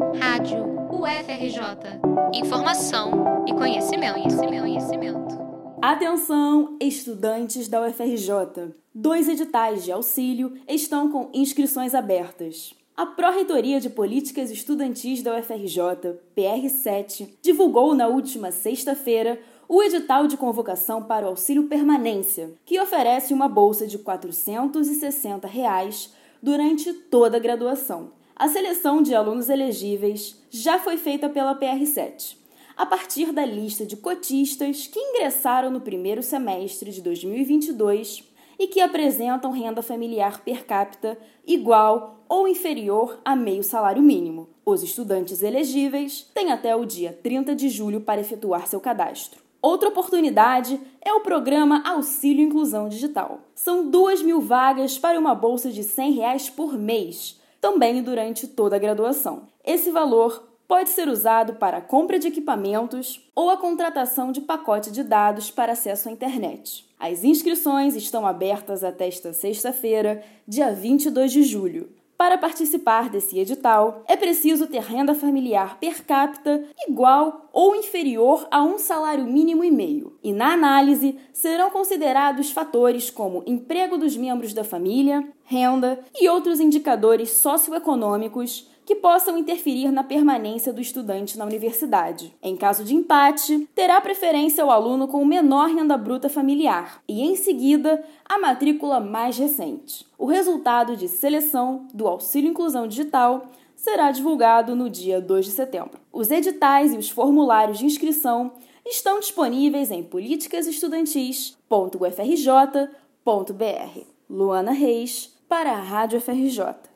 Rádio UFRJ. Informação e conhecimento, conhecimento, conhecimento. Atenção, estudantes da UFRJ. Dois editais de auxílio estão com inscrições abertas. A Pró-Reitoria de Políticas Estudantis da UFRJ, PR7, divulgou na última sexta-feira o edital de convocação para o auxílio permanência, que oferece uma bolsa de 460 reais durante toda a graduação. A seleção de alunos elegíveis já foi feita pela PR7, a partir da lista de cotistas que ingressaram no primeiro semestre de 2022 e que apresentam renda familiar per capita igual ou inferior a meio salário mínimo. Os estudantes elegíveis têm até o dia 30 de julho para efetuar seu cadastro. Outra oportunidade é o programa Auxílio Inclusão Digital. São 2 mil vagas para uma bolsa de 100 reais por mês, também durante toda a graduação. Esse valor pode ser usado para a compra de equipamentos ou a contratação de pacote de dados para acesso à internet. As inscrições estão abertas até esta sexta-feira, dia 22 de julho. Para participar desse edital, é preciso ter renda familiar per capita igual ou inferior a um salário mínimo e meio. E na análise serão considerados fatores como emprego dos membros da família, renda e outros indicadores socioeconômicos que possam interferir na permanência do estudante na universidade. Em caso de empate, terá preferência o aluno com menor renda bruta familiar e, em seguida, a matrícula mais recente. O resultado de seleção do Auxílio Inclusão Digital será divulgado no dia 2 de setembro. Os editais e os formulários de inscrição estão disponíveis em políticasestudantis.ufrj.br. Luana Reis, para a Rádio FRJ.